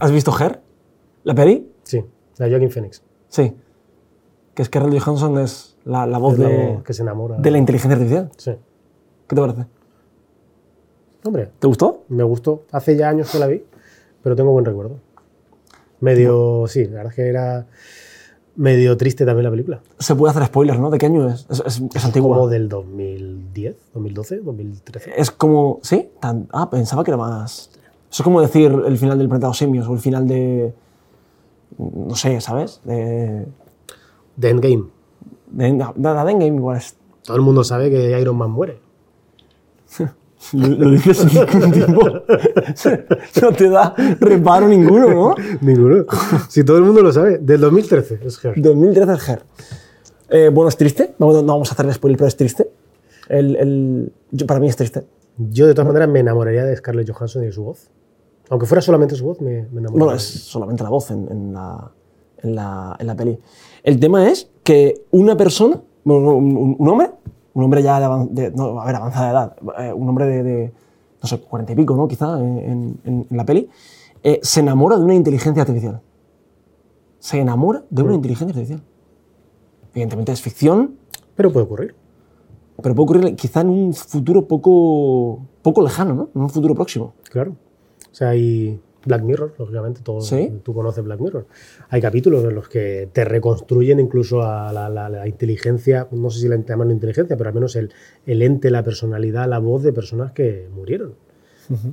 ¿Has visto Her? ¿La peli? Sí, la Joaquin Phoenix. Sí. Que es que Scarlett Johansson es la, la voz Es la de, voz que se enamora. de la inteligencia artificial. Sí. ¿Qué te parece? Hombre, ¿Te gustó? me gustó. Hace ya años que la vi, pero tengo buen recuerdo. Medio, sí, la verdad es que era medio triste también la película. Se puede hacer spoilers, ¿no? ¿De qué año es? Es, es- es antigua. Como del 2010, 2012, 2013. Es como. ¿Sí? Tan- ah, pensaba que era más. Eso es como decir el final del planeta de los simios o el final de. No sé, ¿sabes? De. The Endgame. De, de, de Endgame igual es. Todo el mundo sabe que Iron Man muere. Lo, lo dices sin ningún tipo. No te da reparo ninguno, ¿no? Ninguno. si todo el mundo lo sabe. Del 2013 es Her. 2013 es Her. Eh, bueno, es triste. No, no vamos a hacerle spoiler, pero es triste. El, el- yo- para mí es triste. Yo de todas maneras me enamoraría de Scarlett Johansson y de su voz. Aunque fuera solamente su voz, me, me enamoraría. Bueno, es solamente la voz en, en la, en, la, en la peli. El tema es que una persona, un, un- hombre, un hombre ya de, de- no, a ver, avanzada edad, eh, un hombre de, de, no sé, cuarenta y pico, ¿no? Quizá, en, la peli, eh, se enamora de una inteligencia artificial. Se enamora de una inteligencia artificial. Evidentemente es ficción, Pero puede ocurrir. pero puede ocurrir quizá en un futuro poco, poco lejano, ¿no? En un futuro próximo. Claro. Sea, hay Black Mirror, lógicamente, todo, Sí. tú conoces Black Mirror. Hay capítulos en los que te reconstruyen incluso a la, la- la inteligencia, no sé si la llaman inteligencia, pero al menos el, el ente, la personalidad, la voz de personas que murieron.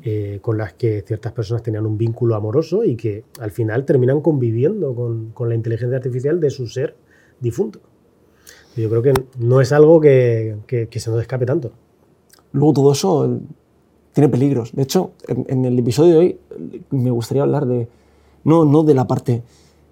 eh, con las que ciertas personas tenían un vínculo amoroso y que al final terminan conviviendo con, con la inteligencia artificial de su ser difunto. Yo creo que no es algo que, que- que se nos escape tanto. Luego todo eso tiene peligros. De hecho, en, en el episodio de hoy me gustaría hablar de, no, no de la parte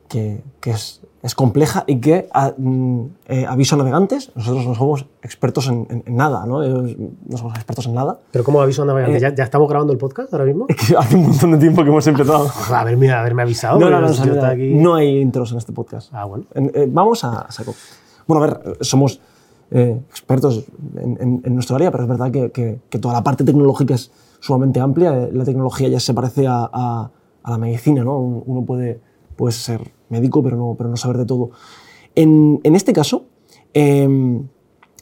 que, que es, es compleja y que a- mm, eh, aviso a navegantes, nosotros no somos expertos en, en- en nada, ¿no? Eh, no somos expertos en nada. Pero como aviso a navegantes, Eh, ¿ya, ya estamos grabando el podcast ahora mismo? Es que hace un montón de tiempo que hemos empezado. Haberme, haberme avisado. No, no, no, yo o sea, estaba aquí- no hay intros en este podcast. Ah, bueno. En- eh, vamos a saco. Bueno, a ver, somos eh, expertos en, en- en nuestro área, pero es verdad que, que- que toda la parte tecnológica es sumamente amplia. Eh, La tecnología ya se parece a, a- a la medicina, ¿no? Un- Uno puede, puede ser médico, pero no, pero no saber de todo. En, en este caso, eh,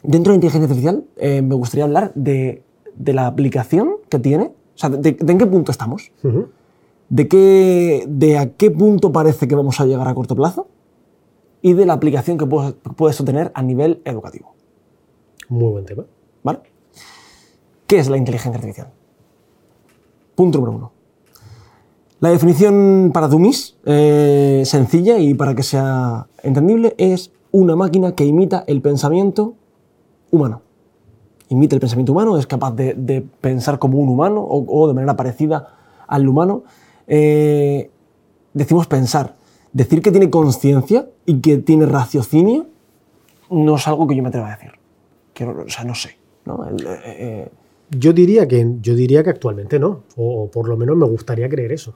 dentro de inteligencia artificial, eh, me gustaría hablar de, de la aplicación que tiene. O sea, de, de en qué punto estamos. Ujú. de, qué, de a qué punto parece que vamos a llegar a corto plazo y de la aplicación que puede, puede esto tener a nivel educativo. Muy buen tema. ¿Qué es la inteligencia artificial? Punto número uno. La definición para dummies, eh, sencilla y para que sea entendible, es una máquina que imita el pensamiento humano. Imita el pensamiento humano, es capaz de, pensar como un humano o, o de manera parecida al humano. Eh, decimos pensar. Decir que tiene conciencia y que tiene raciocinio no es algo que yo me atreva a decir. Quiero- o sea, no sé. ¿no? El, eh, eh, Yo diría que, yo diría que actualmente no, o, o por lo menos me gustaría creer eso.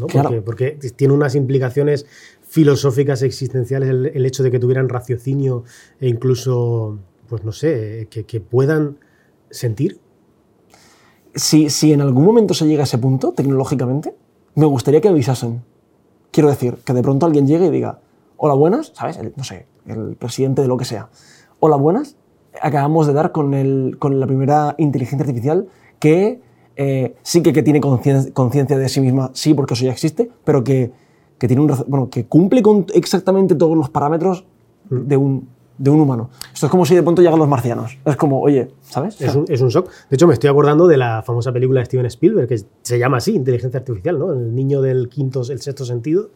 ¿no? Claro. Porque, porque tiene unas implicaciones filosóficas existenciales el, el hecho de que tuvieran raciocinio e incluso, pues no sé, que, que puedan sentir. si, si en algún momento se llega a ese punto, tecnológicamente, me gustaría que avisasen. Quiero decir, que de pronto alguien llegue y diga, hola buenas, ¿sabes? El- no sé, el presidente de lo que sea. Hola buenas, acabamos de dar con, el, con la primera inteligencia artificial que eh, sí que, que tiene concien- conciencia de sí misma, sí, porque eso ya existe, pero que, que tiene un, bueno, que cumple con exactamente todos los parámetros de un, de un humano. Esto es como si de pronto llegan los marcianos. Es como, oye, ¿sabes? Es un, es un shock. De hecho, me estoy acordando de la famosa película de Steven Spielberg, que se llama así, Inteligencia Artificial, ¿no? El niño del quinto, el sexto sentido,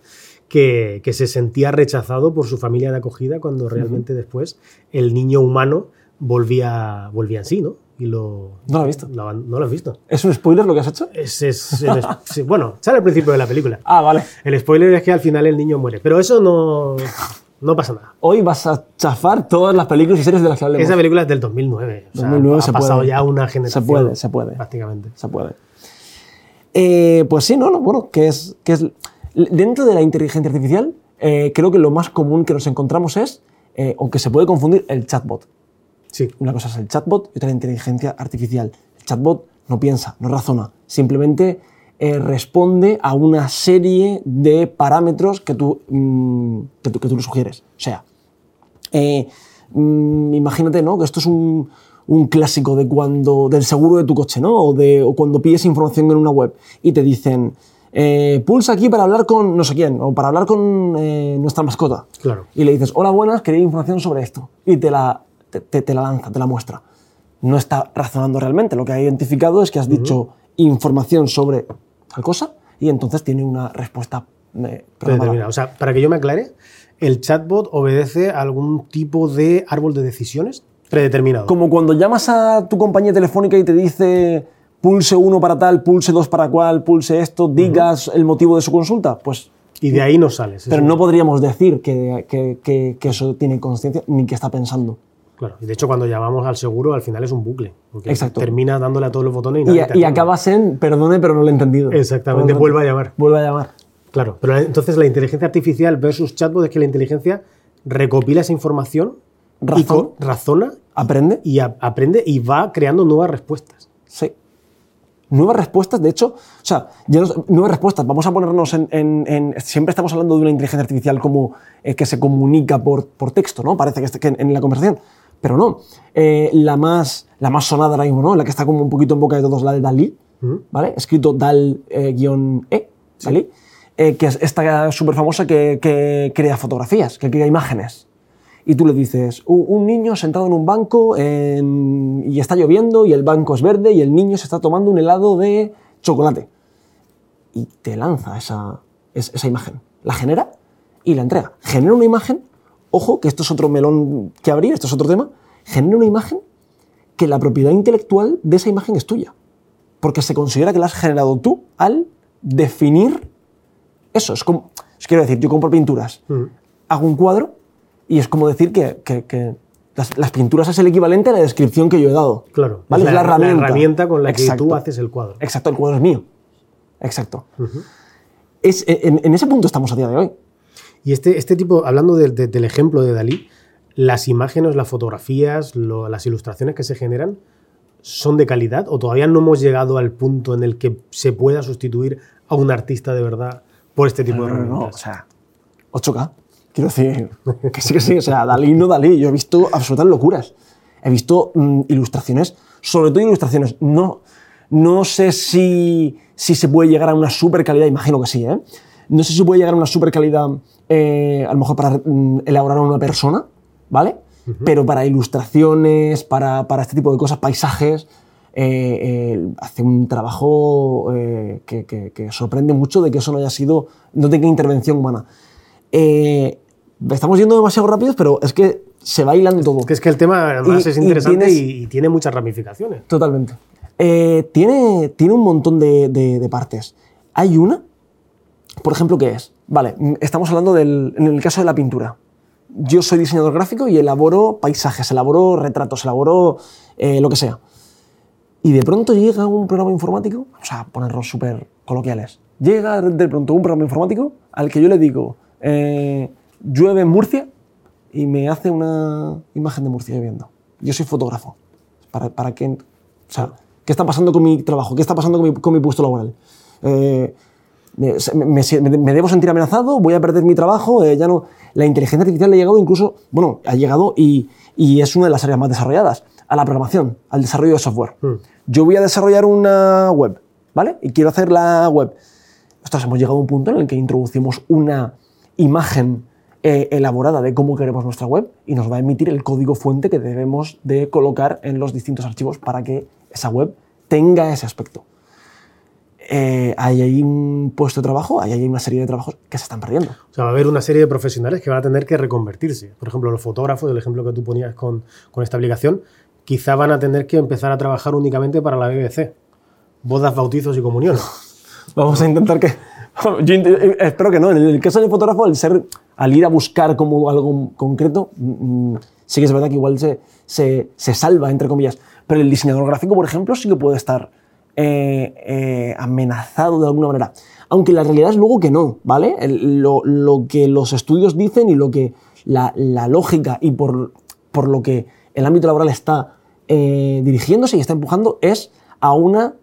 que, que se sentía rechazado por su familia de acogida cuando realmente después el niño humano volvía, volvía en sí, ¿no? Y lo, No lo he visto. lo ¿No lo has visto? ¿Es un spoiler lo que has hecho? Es, es- el- sí, bueno, sale al principio de la película. Ah, vale. El spoiler es que al final el niño muere, pero eso no, no pasa nada. Hoy vas a chafar todas las películas y series de las que hablemos. Esa película es del 2009. O sea, 2009 ha se pasado puede. ya una Se generación. puede, se puede. Prácticamente. Se puede. Eh, pues sí, no, no, bueno, que es, que es dentro de la inteligencia artificial, eh, creo que lo más común que nos encontramos es, eh, aunque se puede confundir, el chatbot. Sí. Una cosa es el chatbot y otra la inteligencia artificial. El chatbot no piensa, no razona, simplemente eh, responde a una serie de parámetros que tú, mm, que tú, que tú le sugieres. O sea, eh, mm, imagínate ¿no? que esto es un, un clásico de cuando, del seguro de tu coche, ¿no? O, de, o cuando pides información en una web y te dicen, eh, pulsa aquí para hablar con no sé quién, o para hablar con eh, nuestra mascota. Claro. Y le dices, hola, buenas, quería información sobre esto. Y te la, te, te- te la lanza, te la muestra. No está razonando realmente. Lo que ha identificado es que has dicho información sobre tal cosa y entonces tiene una respuesta eh. Predeterminado. O sea, para que yo me aclare, el chatbot obedece a algún tipo de árbol de decisiones predeterminado. Como cuando llamas a tu compañía telefónica y te dice pulse uno para tal, pulse dos para cual, pulse esto, digas el motivo de su consulta, pues... Y de ahí no sales. Pero no podríamos decir que, que- que- que eso tiene conciencia ni que está pensando. Claro. Y de hecho, cuando llamamos al seguro, al final es un bucle. Porque Exacto. termina dándole a todos los botones y, Y, nadie te y atiende. acabas en perdone, pero no lo he entendido. Exactamente, vuelve a llamar. Vuelve a llamar. Claro. Pero entonces la inteligencia artificial versus chatbot es que la inteligencia recopila esa información y Razón. co- razona Aprende. y a- aprende y va creando nuevas respuestas. Sí. Nuevas respuestas, de hecho, o sea, ya no- nuevas respuestas. Vamos a ponernos en, en- en- Siempre estamos hablando de una inteligencia artificial como eh, que se comunica por, por texto, ¿no? Parece que, está- que en, en la conversación. Pero no. Eh, la, más, la más sonada ahora mismo, ¿no? La que está como un poquito en boca de todos, la de Dalí, ¿vale? Escrito Dal-E, Dalí, eh, que es esta súper famosa que, que crea fotografías, que crea imágenes y tú le dices, "U- un niño sentado en un banco en- y está lloviendo y el banco es verde y el niño se está tomando un helado de chocolate. Y te lanza esa, es- esa imagen. La genera y la entrega. Genera una imagen, ojo, que esto es otro melón que abrir, esto es otro tema, genera una imagen que la propiedad intelectual de esa imagen es tuya. Porque se considera que la has generado tú al definir eso. Es como, os quiero decir, yo compro pinturas, hago un cuadro y es como decir que, que- que las, las pinturas es el equivalente a la descripción que yo he dado. Claro. ¿Vale? Es la, herramienta. con la que Exacto. tú haces el cuadro. Exacto, el cuadro es mío. Exacto. es, en, en ese punto estamos a día de hoy. Y este, este tipo, hablando del- de- del ejemplo de Dalí, las imágenes, las fotografías, lo- las ilustraciones que se generan, ¿son de calidad o todavía no hemos llegado al punto en el que se pueda sustituir a un artista de verdad por este tipo de No, no, no, o herramientas? sea, 8K. Quiero decir, que sí, que sí. O sea, Dalí no Dalí. Yo he visto absolutas locuras. He visto mm, ilustraciones, sobre todo ilustraciones. No, no sé si, si se puede llegar a una super calidad, imagino que sí, ¿eh? No sé si se puede llegar a una super calidad, eh, a lo mejor para mm, elaborar a una persona, ¿vale? Pero para ilustraciones, para, para este tipo de cosas, paisajes, eh, eh, hace un trabajo eh, que, que- que sorprende mucho de que eso no haya sido, no tenga intervención humana. Estamos yendo demasiado rápidos, pero es que se va hilando todo. Que es que el tema además Y- es y interesante tienes- y, tiene muchas ramificaciones. Totalmente. Tiene, tiene un montón de, de- de partes. Hay una, por ejemplo, que es, vale, mm, estamos hablando del, en el caso de la pintura. Yo soy diseñador gráfico y elaboro paisajes, elaboro retratos, elaboro eh, lo que sea. Y de pronto llega un programa informático, vamos a ponerlos súper coloquiales. Llega de pronto un programa informático al que yo le digo, eh, llueve en Murcia y me hace una imagen de Murcia lloviendo. Yo soy fotógrafo. ¿Para, para qué? O sea, ¿qué está pasando con mi trabajo? ¿Qué está pasando con mi, con mi puesto laboral? Eh, me, me- me- debo sentir amenazado, voy a perder mi trabajo, eh, ya no. La inteligencia artificial ha llegado incluso, bueno, ha llegado y, y es una de las áreas más desarrolladas, a la programación, al desarrollo de software. Yo voy a desarrollar una web, ¿vale? Y quiero hacer la web. Ostras, hemos llegado a un punto en el que introducimos una imagen eh, elaborada de cómo queremos nuestra web y nos va a emitir el código fuente que debemos de colocar en los distintos archivos para que esa web tenga ese aspecto. Eh, hay ahí un puesto de trabajo, hay ahí una serie de trabajos que se están perdiendo. O sea, va a haber una serie de profesionales que van a tener que reconvertirse. Por ejemplo, los fotógrafos, el ejemplo que tú ponías con, con esta aplicación, quizá van a tener que empezar a trabajar únicamente para la BBC. Bodas, bautizos y comuniones. Vamos a intentar que. Yo eh, espero que no. En el caso del fotógrafo, al, ser, al ir a buscar como algo concreto, mm, mm, sí que es verdad que igual se, se, se salva, entre comillas. Pero el diseñador gráfico, por ejemplo, sí que puede estar eh, eh, amenazado de alguna manera. Aunque la realidad es luego que no, ¿vale? El- lo, lo que los estudios dicen y lo que la, la lógica y por, por lo que el ámbito laboral está eh, dirigiéndose y está empujando es a una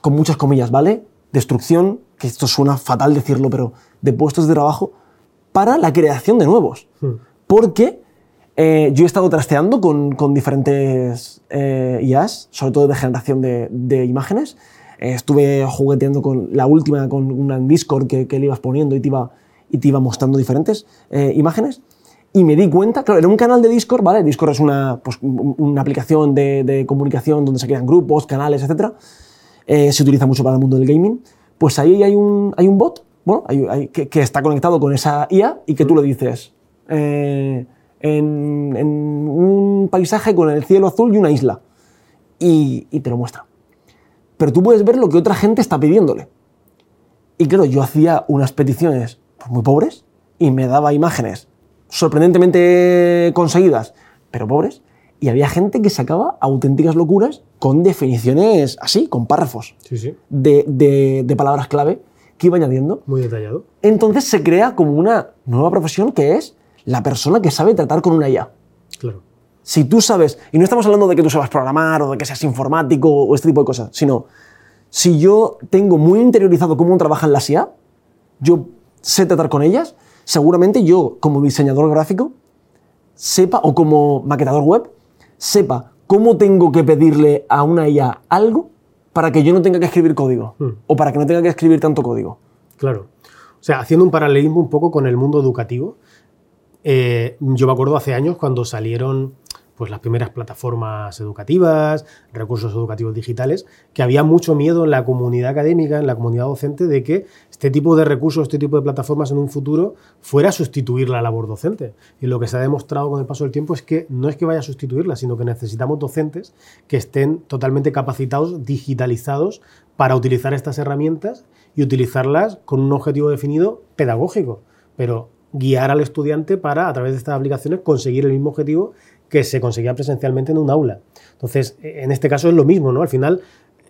con muchas comillas, ¿vale? Destrucción, que esto suena fatal decirlo, pero de puestos de trabajo para la creación de nuevos. Porque eh, yo he estado trasteando con, con diferentes eh, IAs, sobre todo de generación de, de imágenes. Eh, estuve jugueteando con la última, con una en Discord que, que le ibas poniendo y te iba, y te iba mostrando diferentes eh, imágenes. Y me di cuenta, claro, era un canal de Discord, ¿vale? Discord es una, pues, un- una aplicación de, de comunicación donde se crean grupos, canales, etc. se utiliza mucho para el mundo del gaming. Pues ahí hay un, hay un bot, bueno, hay- hay- que, que está conectado con esa IA y que tú le dices, eh, en, en un paisaje con el cielo azul y una isla. Y, y te lo muestra. Pero tú puedes ver lo que otra gente está pidiéndole. Y claro, yo hacía unas peticiones pues, muy pobres y me daba imágenes sorprendentemente conseguidas, pero pobres. Y había gente que sacaba auténticas locuras con definiciones así, con párrafos Sí, sí. de, de- de palabras clave que iba añadiendo. Muy detallado. Entonces se crea como una nueva profesión que es la persona que sabe tratar con una IA. Claro. Si tú sabes, y no estamos hablando de que tú sabes programar o de que seas informático o este tipo de cosas, sino si yo tengo muy interiorizado cómo trabajan las IA, yo sé tratar con ellas, seguramente yo como diseñador gráfico sepa, o como maquetador web, sepa cómo tengo que pedirle a una IA algo para que yo no tenga que escribir código Hmm. o para que no tenga que escribir tanto código. Claro. O sea, haciendo un paralelismo un poco con el mundo educativo, eh, yo me acuerdo hace años cuando salieron pues, las primeras plataformas educativas, recursos educativos digitales, que había mucho miedo en la comunidad académica, en la comunidad docente, de que este tipo de recursos, este tipo de plataformas en un futuro fuera a sustituir la labor docente. Y lo que se ha demostrado con el paso del tiempo es que no es que vaya a sustituirla, sino que necesitamos docentes que estén totalmente capacitados, digitalizados, para utilizar estas herramientas y utilizarlas con un objetivo definido pedagógico, pero guiar al estudiante para, a través de estas aplicaciones, conseguir el mismo objetivo que se conseguía presencialmente en un aula. Entonces, en este caso es lo mismo, ¿no? Al final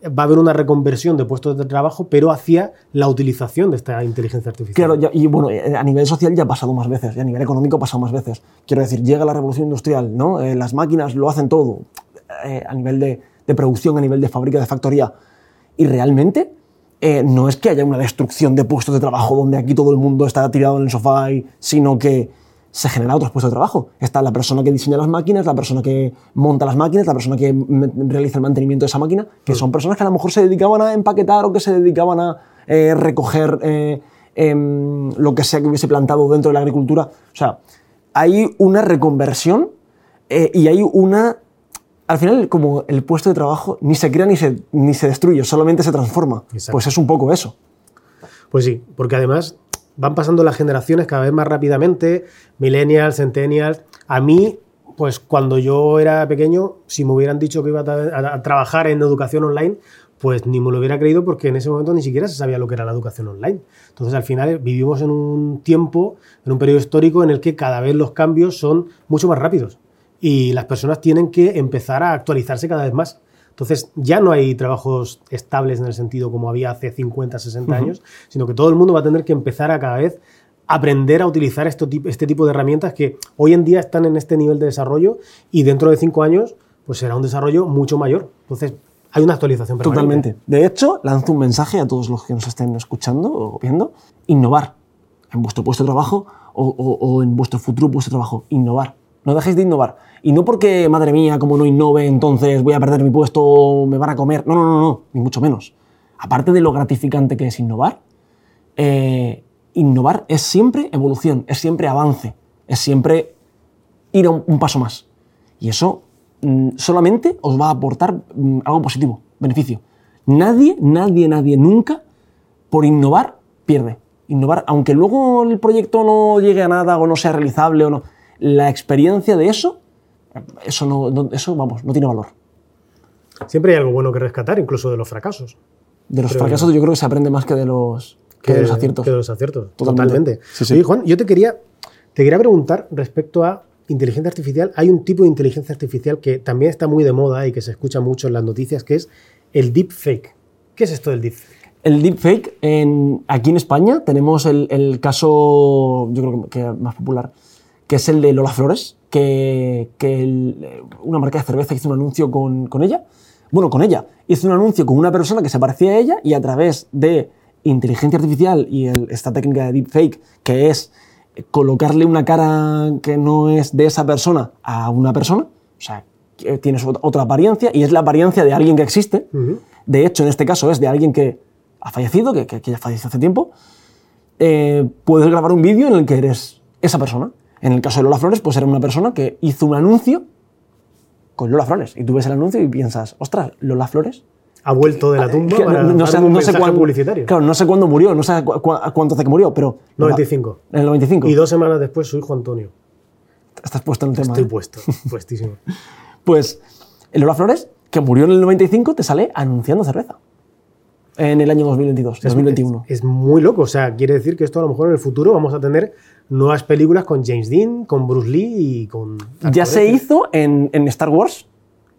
eh, va a haber una reconversión de puestos de trabajo, pero hacia la utilización de esta inteligencia artificial. Claro, y bueno, eh, a nivel social ya ha pasado más veces, y a nivel económico ha pasado más veces. Quiero decir, llega la revolución industrial, ¿no? Eh, las máquinas lo hacen todo, a nivel de producción, a nivel de fábrica, de factoría. Y realmente eh, no es que haya una destrucción de puestos de trabajo donde aquí todo el mundo está tirado en el sofá, sino que se generan otros puestos de trabajo. Está la persona que diseña las máquinas, la persona que monta las máquinas, la persona que realiza el mantenimiento de esa máquina, que son personas que a lo mejor se dedicaban a empaquetar o que se dedicaban a eh, recoger eh, em, lo que sea que hubiese plantado dentro de la agricultura. O sea, hay una reconversión y hay una... Al final, como el puesto de trabajo ni se crea ni se, ni se destruye, solamente se transforma. Exacto. Pues es un poco eso. Pues sí, porque además van pasando las generaciones cada vez más rápidamente, millennials, centennials. A mí, pues cuando yo era pequeño, si me hubieran dicho que iba a, tra- a- a trabajar en educación online, pues ni me lo hubiera creído porque en ese momento ni siquiera se sabía lo que era la educación online. Entonces, al final vivimos en un tiempo, en un periodo histórico en el que cada vez los cambios son mucho más rápidos y las personas tienen que empezar a actualizarse cada vez más. Entonces ya no hay trabajos estables en el sentido como había hace 50, 60 años, sino que todo el mundo va a tener que empezar a cada vez aprender a utilizar esto, este tipo de herramientas que hoy en día están en este nivel de desarrollo y dentro de cinco años pues será un desarrollo mucho mayor. Entonces hay una actualización permanente. Totalmente. De hecho, lanzo un mensaje a todos los que nos estén escuchando o viendo. Innovar en vuestro puesto de trabajo o, o- o en vuestro futuro puesto de trabajo. Innovar. No dejéis de innovar. Y no porque, madre mía, como no innove, entonces voy a perder mi puesto, me van a comer. No, no, no, no, ni mucho menos. Aparte de lo gratificante que es innovar, eh, innovar es siempre evolución, es siempre avance, es siempre ir un paso más. Y eso mm, solamente os va a aportar mm, algo positivo, beneficio. Nadie, nadie, nadie nunca por innovar pierde. Innovar, aunque luego el proyecto no llegue a nada o no sea realizable o no, la experiencia de eso, eso no, no- eso vamos, no tiene valor. Siempre hay algo bueno que rescatar, incluso de los fracasos. De los Creo fracasos yo creo que se aprende más que de los, que de los aciertos. que de los aciertos, Totalmente. totalmente. Sí, sí. Oye, Juan, yo te quería, te quería preguntar respecto a inteligencia artificial. Hay un tipo de inteligencia artificial que también está muy de moda y que se escucha mucho en las noticias, que es el deepfake. ¿Qué es esto del deepfake? El deepfake, en, aquí en España tenemos el, el caso, yo creo que más popular, que es el de Lola Flores, que, que el- una marca de cerveza hizo un anuncio con, con ella, bueno, con ella, hizo un anuncio con una persona que se parecía a ella y a través de inteligencia artificial y el- esta técnica de deepfake, que es colocarle una cara que no es de esa persona a una persona, o sea, tienes ot- otra apariencia y es la apariencia de alguien que existe. De hecho, en este caso es de alguien que ha fallecido, que, que- que ya falleció hace tiempo. Eh, puedes grabar un vídeo en el que eres esa persona. En el caso de Lola Flores, pues era una persona que hizo un anuncio con Lola Flores. Y tú ves el anuncio y piensas, ostras, Lola Flores. Ha vuelto de la tumba Que para no, sé, un no sé cuándo, publicitario. Claro, no sé cuándo murió, no sé cu- cu- cuánto hace que murió, pero. 95. En el 95. Y dos semanas después su hijo Antonio. Estás puesto en el tema. Estoy ¿eh? puesto, puestísimo. Pues Lola Flores, que murió en el 95, te sale anunciando cerveza. En el año 2022, 2021. Es, es muy loco. O sea, quiere decir que esto a lo mejor en el futuro vamos a tener nuevas películas con James Dean, con Bruce Lee y con. ya se hizo en, en Star Wars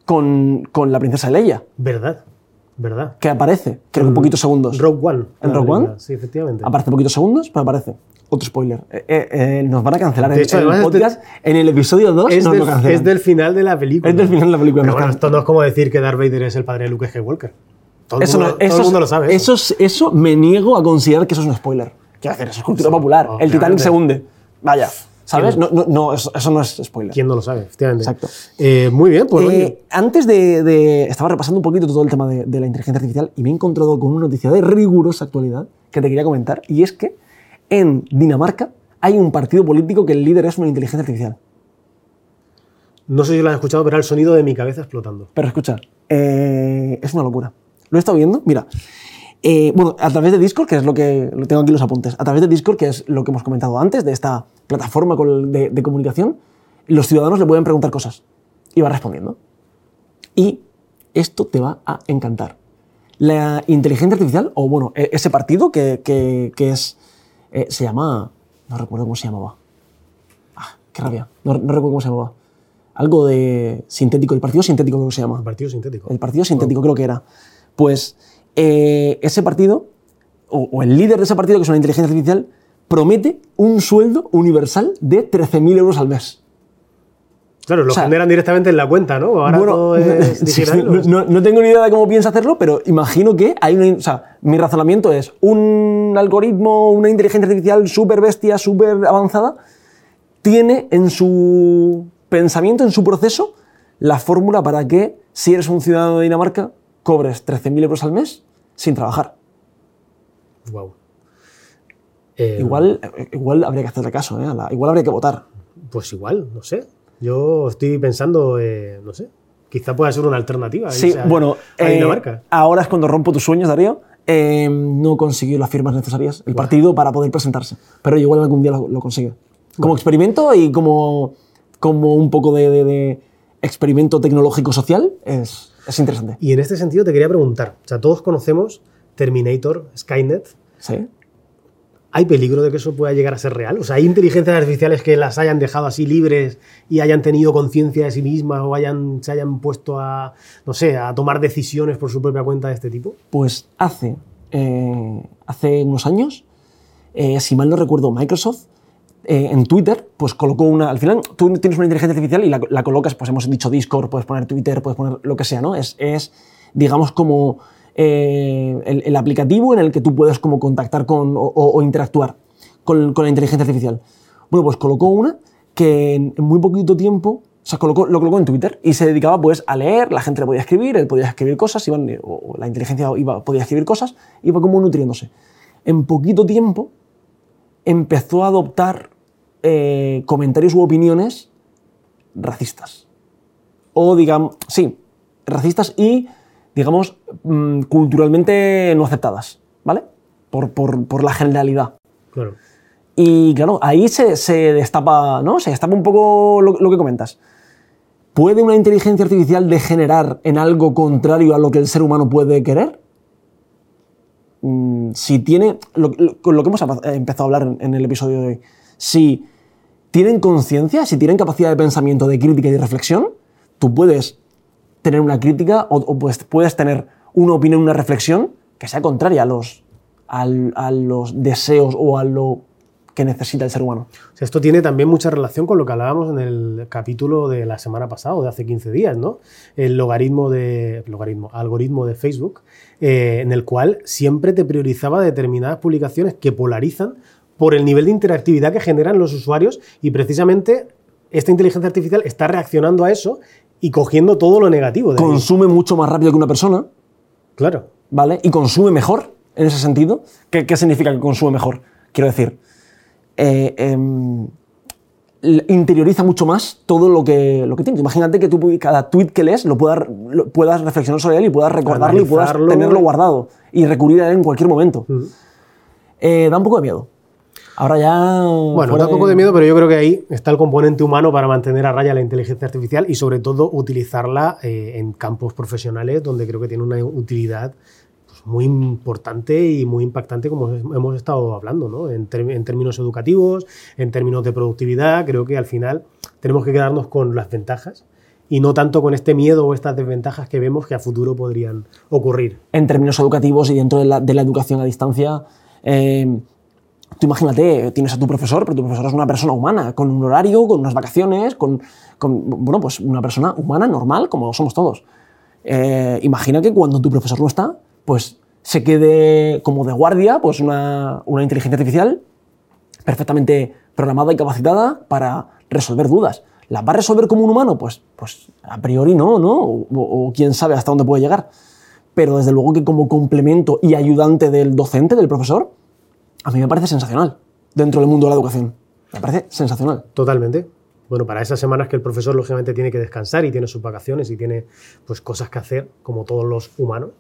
con, con la princesa Leia, Verdad, verdad. que aparece, creo que un poquito segundos. Rogue One. ¿En Rogue. One? Sí, efectivamente. Aparece poquitos segundos, pero aparece. Otro spoiler. Eh, eh, eh, nos van a cancelar De en, hecho, en el además es de- podcast. En el episodio 2 es, nos del, lo cancelan. es del final de la película. Es del final de la película, Pero bueno, esto no es como decir que Darth Vader es el padre de Luke Skywalker. Todo el Eso, mundo, no- todo eso el mundo lo sabe. Eso, es- eso me niego a considerar que eso es un spoiler. Quiero decir, eso es cultura popular. El Titanic se hunde. Vaya. ¿Sabes? No, no, no, eso, no es spoiler. ¿Quién no lo sabe? Efectivamente. Exacto. Eh, muy bien, pues Eh, antes de, de- Estaba repasando un poquito todo el tema de, de la inteligencia artificial y me he encontrado con una noticia de rigurosa actualidad que te quería comentar. Y es que en Dinamarca hay un partido político que el líder es una inteligencia artificial. no sé si lo has escuchado, pero era el sonido de mi cabeza explotando. Pero escucha, eh, es una locura. Lo he estado viendo, mira. Eh, bueno, a través de Discord, que es lo que. Tengo aquí los apuntes. A través de Discord, que es lo que hemos comentado antes, de esta plataforma de, de comunicación, los ciudadanos le pueden preguntar cosas. Y va respondiendo. Y esto te va a encantar. La inteligencia artificial, o bueno, e- ese partido que, que- que es. eh, se llama. No recuerdo cómo se llamaba. Ah, qué rabia. No, no recuerdo cómo se llamaba. Algo de sintético, el partido sintético creo que se llama. El partido sintético. El partido sintético creo que era. Pues eh, ese partido, o, o el líder de ese partido, que es una inteligencia artificial, promete un sueldo universal de 13.000 euros al mes. Claro, lo o sea, generan directamente en la cuenta, ¿no? Ahora todo es sí, digital. no, no- no tengo ni idea de cómo piensa hacerlo, pero imagino que hay una... O sea, mi razonamiento es un algoritmo, una inteligencia artificial súper bestia, súper avanzada, tiene en su pensamiento, en su proceso, la fórmula para que si eres un ciudadano de Dinamarca, cobres 13.000 euros al mes sin trabajar. Wow. Eh, Igual, igual habría que hacerle caso, ¿eh? La- igual habría que votar. Pues igual, no sé. Yo estoy pensando, eh, no sé, quizá pueda ser una alternativa. Sí, irse a- bueno, eh, ahora es cuando rompo tus sueños, Darío. Eh, no consiguió las firmas necesarias, el partido, para poder presentarse. Pero igual algún día lo, lo consigue. Como experimento y como, como un poco de, de- de experimento tecnológico social, es, es interesante. Y en este sentido te quería preguntar, o sea, todos conocemos Terminator, Skynet. ¿Sí? ¿Hay peligro de que eso pueda llegar a ser real? O sea, ¿hay inteligencias artificiales que las hayan dejado así libres y hayan tenido conciencia de sí mismas o hayan, se hayan puesto a, no sé, a tomar decisiones por su propia cuenta de este tipo? Pues hace, eh, hace unos años, eh, si mal no recuerdo, Microsoft eh, en Twitter, pues colocó una. Al final, tú tienes una inteligencia artificial y la, colocas, pues hemos dicho Discord, puedes poner Twitter, puedes poner lo que sea, ¿no? Es, es digamos, como eh, el, aplicativo en el que tú puedes como contactar con o, interactuar con, la inteligencia artificial. Bueno, pues colocó una que en muy poquito tiempo, o colocó, lo colocó en Twitter y se dedicaba pues a leer, la gente le podía escribir, él podía escribir cosas, iban, o o la inteligencia iba, podía escribir cosas, iba como nutriéndose. En poquito tiempo empezó a adoptar eh, comentarios u opiniones racistas. O digamos, sí, racistas y, digamos, mm, culturalmente no aceptadas, ¿vale? Por, por- por la generalidad. Claro. Y claro, ahí se, se destapa, ¿no? Se destapa un poco lo, lo que comentas. ¿Puede una inteligencia artificial degenerar en algo contrario a lo que el ser humano puede querer? Mm, Si tiene, lo, lo- con lo que hemos empezado a hablar en, en el episodio de hoy, si tienen conciencia, si tienen capacidad de pensamiento, de crítica y de reflexión, tú puedes tener una crítica o, o puedes, tener una opinión, una reflexión que sea contraria a los, deseos o a lo que necesita el ser humano. Esto tiene también mucha relación con lo que hablábamos en el capítulo de la semana pasada, de hace 15 días, ¿no? El logaritmo de, logaritmo, algoritmo de Facebook, eh, en el cual siempre te priorizaba determinadas publicaciones que polarizan por el nivel de interactividad que generan los usuarios y precisamente esta inteligencia artificial está reaccionando a eso y cogiendo todo lo negativo. De ahí. Consume mucho más rápido que una persona, Claro. ¿vale? Y consume mejor en ese sentido. ¿Qué, qué significa que consume mejor? Quiero decir, eh, l- interioriza mucho más todo lo que, lo que tienes. Imagínate que tú cada tweet que lees lo puedas, lo puedas reflexionar sobre él y puedas recordarlo y puedas tenerlo guardado y recurrir a él en cualquier momento. Mm. Eh, da un poco de miedo. Ahora ya... Bueno, da un poco de miedo, pero yo creo que ahí está el componente humano para mantener a raya la inteligencia artificial y sobre todo utilizarla eh, en campos profesionales donde creo que tiene una utilidad pues, muy importante y muy impactante como hemos estado hablando, ¿no? En, en términos educativos, en términos de productividad, creo que al final tenemos que quedarnos con las ventajas y no tanto con este miedo o estas desventajas que vemos que a futuro podrían ocurrir. en términos educativos y dentro de la, de la educación a distancia. eh, tú imagínate, tienes a tu profesor, pero tu profesor es una persona humana, con un horario, con unas vacaciones, con, bueno, pues una persona humana normal, como somos todos. Eh, imagina que cuando tu profesor no está, pues se quede como de guardia, pues una, una inteligencia artificial perfectamente programada y capacitada para resolver dudas. ¿Las va a resolver como un humano? Pues, pues a priori no, ¿no? O- o quién sabe hasta dónde puede llegar. Pero desde luego que como complemento y ayudante del docente, del profesor, a mí me parece sensacional dentro del mundo de la educación. Me parece sensacional. Totalmente. Bueno, para esas semanas que el profesor lógicamente tiene que descansar y tiene sus vacaciones y tiene pues cosas que hacer, como todos los humanos,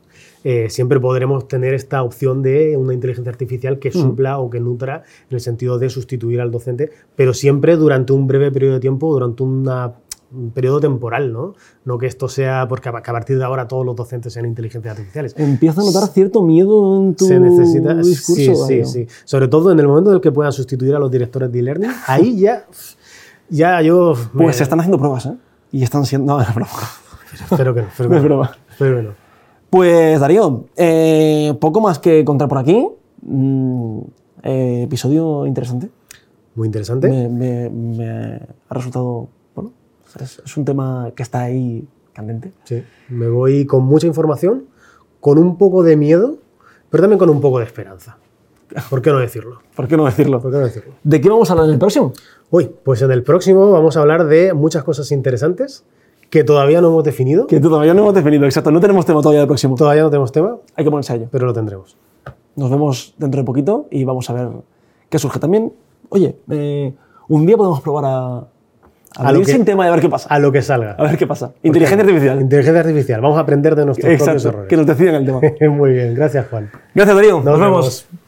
eh, siempre podremos tener esta opción de una inteligencia artificial que supla o que nutra en el sentido de sustituir al docente, pero siempre durante un breve periodo de tiempo, durante una- un periodo temporal, ¿no? No que esto sea porque a que a partir de ahora todos los docentes sean inteligencias artificiales. Empiezo a notar cierto miedo en tu Se necesita. discurso. sí, sí, sí. Sobre todo en el momento en el que puedan sustituir a los directores de e-learning, ahí ya, ya yo. me- Pues se están haciendo pruebas, ¿eh? Y están siendo... No, es broma. Espero que no. Espero No que es no. broma. Espero que no. Pues Darío, eh, poco más que contar por aquí. Mm, eh, episodio interesante. Muy interesante. Me, me- me ha resultado, es, es un tema que está ahí candente. Sí. Me voy con mucha información, con un poco de miedo, pero también con un poco de esperanza. ¿Por qué no decirlo? ¿Por qué no decirlo? ¿Por qué no decirlo? ¿De qué vamos a hablar en el próximo? Hoy, pues en el próximo vamos a hablar de muchas cosas interesantes que todavía no hemos definido. Que todavía no hemos definido, exacto. No tenemos tema todavía del próximo. Todavía no tenemos tema, Hay que ponerse a ello. pero lo tendremos. Nos vemos dentro de poquito y vamos a ver qué surge. También, oye, eh, un día podemos probar a, a, A lo que- sin tema y a ver qué pasa. A lo que salga. A ver qué pasa. Inteligencia artificial. Inteligencia artificial. Vamos a aprender de nuestros propios Exacto. errores. Que nos decidan el tema. Muy bien, gracias Juan. Gracias, Darío. Nos, Nos vemos. vemos.